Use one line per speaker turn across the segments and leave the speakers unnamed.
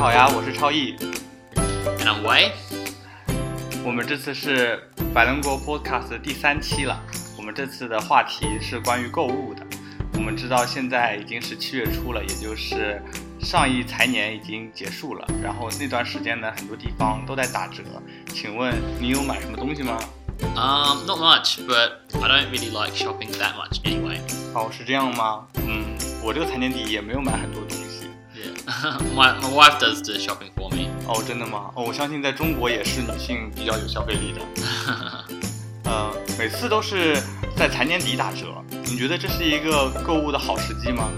好呀，我是超毅。
And I'm Wei.
我们这次是百灵国 Podcast 的第三期了。我们这次的话题是关于购物的。我们知道现在已经是七月初了，也就是上一财年已经结束了。然后那段时间呢，很多地方都在打折。请问你有买什么东西吗
？Um, not much, but I don't really like shopping that much anyway.
哦，是这样吗？嗯，我这个财年底也没有买很多东西。
Yeah. my, my wife does the shopping for me.
哦，真的吗？哦，我相信在中国也是女性比较有消费力的。呃，每次都是在财年底打折，你觉得这是一个购物的好时机吗？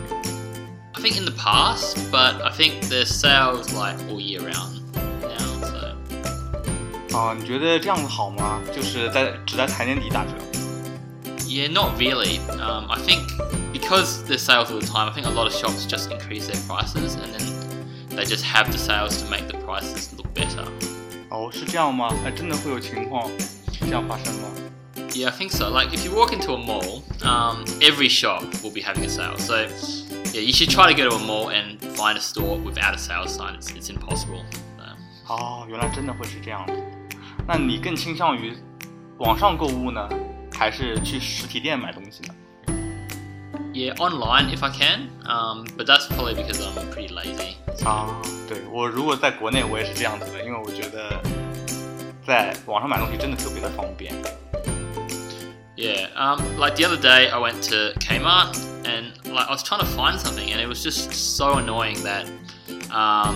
I think in the past, but I think there's sales like all year round now, so
啊、你觉得这样子好吗？就是在只在财年底打折。
yeah, not really. Um, I think because there's sales all the time, I think a lot of shops just increase their prices and then they just have the sales to make the prices look better.
哦，是这样吗？哎，真的会有情况这样发生吗？
Yeah, I think so. Like if you walk into a mall, um, every shop will be having a sale. So yeah, you should try to go to a mall and find a store without a sales sign. It's, it's impossible. So,
哦，原来真的会是这样子。那你更倾向于网上购物呢，还是去实体店买东西呢？
yeah, online if I can, um, but that's probably because I'm pretty lazy.
啊，对我如果在国内我也是这样子的，因为我觉得在网上买东西真的特别的方便。
Yeah, um, like the other day I went to Kmart and like I was trying to find something and it was just so annoying that um,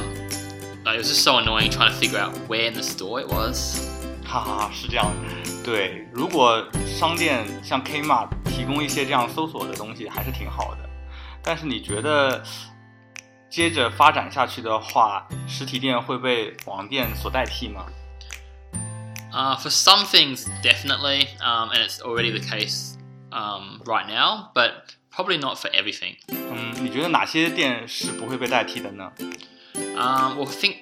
like, it was just so annoying trying to figure out where in the store it was.
哈哈，是这样。对，如果商店像 Kmart 提供一些这样搜索的东西，还是挺好的。但是你觉得接着发展下去的话，实体店会被网店所代替吗？
Uh, for some things, definitely, um, and it's already the case um, right now, but probably not for everything.
嗯，你觉得哪些店是不会被代替的呢？
Um, well, think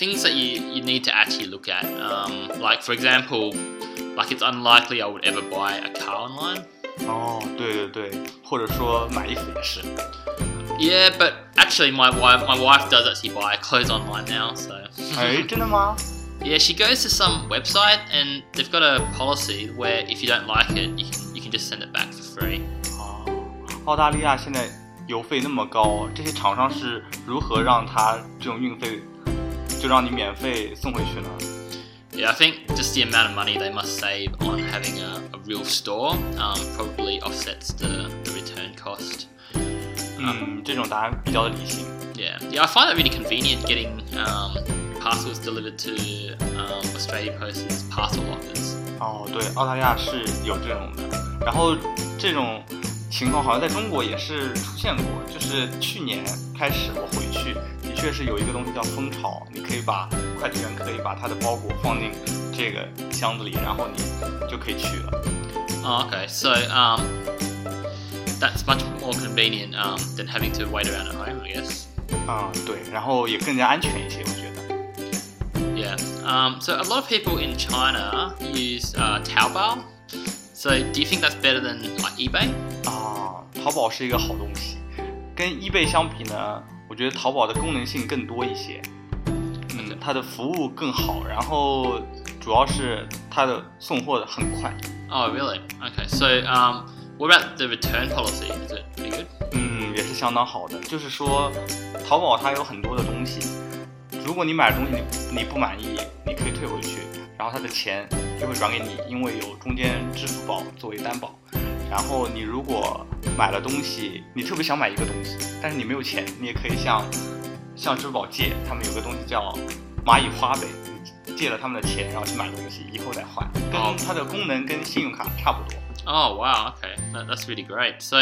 things that you, you need to actually look at, um, like for example, like it's unlikely I would ever buy a car online.
哦，对对对，或者说买衣服也是。
Yeah, but actually, my wife my wife does actually buy clothes online now, so
哎，真的吗？
yeah, she goes to some website and they've got a policy where if you don't like it, you can you can just send it back for free.
哦，澳大利亚现在邮费那么高，这些厂商是如何让它这种运费 就让你免费送回去呢？
Yeah, I think just the amount of money they must save on having a, a real store um, probably offsets the, the return cost.
嗯，这种答案比较的理性。
Yeah, yeah, I find it really convenient getting um, parcels delivered to um, Australia Post's parcel lockers.
哦，对，澳大利亚是有这种的。然后这种情况好像在中国也是出现过，就是去年开始我回去， 的确是有一个东西叫蜂巢，你可以把快递员可以把他的包裹放进这个箱子里，然后你就可以去了。
Oh, okay, so um, that's much more convenient um, than having to wait around at home, I guess.
啊、对，然后也更加安全一些，我觉得。
Yeah. Um, so a lot of people in China use uh, Taobao. So do you think that's better than like eBay?
啊，淘宝是一个好东西，跟 eBay 相比呢， 我觉得淘宝的功能性更多一些，嗯，它的服务更好，然后主要是它的送货的很快
，Oh, really? Okay. So um, what about the return policy? Is it pretty good?
嗯，也是相当好的。就是说，淘宝它有很多的东西，如果你买的东西你你不满意，你可以退回去，然后它的钱就会转给你，因为有中间支付宝作为担保。然后你如果买了东西，你特别想买一个东西，但是你没有钱，你也可以向向支付宝借，他们有个东西叫蚂蚁花呗，你借了他们的钱，然后去买东西，以后再还，
哦
跟它的功能跟信用卡差不多。
Oh, wow. Okay. That, that's really great. So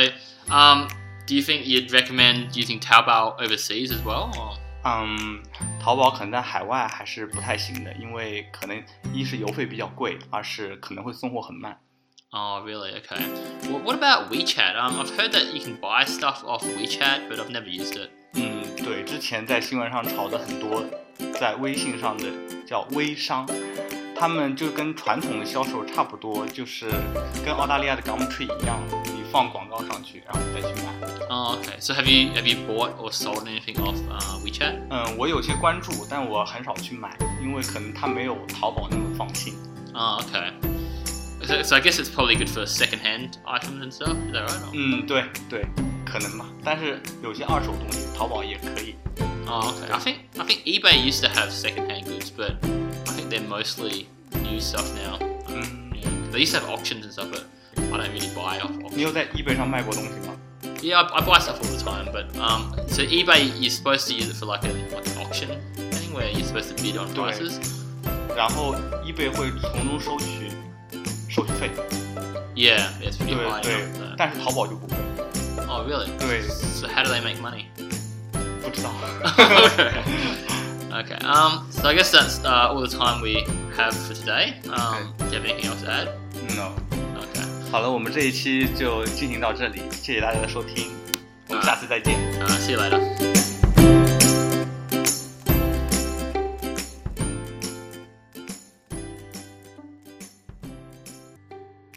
um, do you think you'd recommend using Taobao overseas as well? Or?
嗯，淘宝可能在海外还是不太行的，因为可能一是邮费比较贵，二是可能会送货很慢。
Oh, really? Okay. Well, what about WeChat? Um, I've heard that you can buy stuff off WeChat, but I've never used it.
嗯，对，之前在新闻上炒的很多，在微信上的叫微商，他们就跟传统的销售差不多，就是跟澳大利亚的 Gumtree 一样，你放广告上去，然后再去买。
Oh, okay. So have you have you bought or sold anything off uh, WeChat? WeChat?
嗯，我有些关注，但我很少去买，因为可能它没有淘宝那么放心。
Oh, okay. So, so I guess it's probably good for second-hand items and stuff. Is that right? Or-
嗯，对对，可能吧。但是有些二手东西，淘宝也可以。
Oh, okay. I think I think eBay used to have second-hand goods, but I think they're mostly new stuff now.
嗯，
Yeah. They used to have auctions and stuff, but I don't really buy off
你
auctions.
有在 eBay 上卖过东西吗？
Yeah, I, I buy stuff all the time, but um, so eBay you're supposed to use it for like a like an auction thing where you're supposed to bid on
对
prices.
然后 eBay 会从中收取 手续费。
Yeah, it's pretty
对
high.
对
now, so-
但是淘宝就不会。
Oh, really?
对，
So how do they make money?
不知道。
okay. Um. So I guess that's uh, all the time we have for today. Um. Do you have anything else to add?
no。
Okay.
好了，我们这一期就进行到这里，谢谢大家的收听，我们下次再见。
Uh, see you later.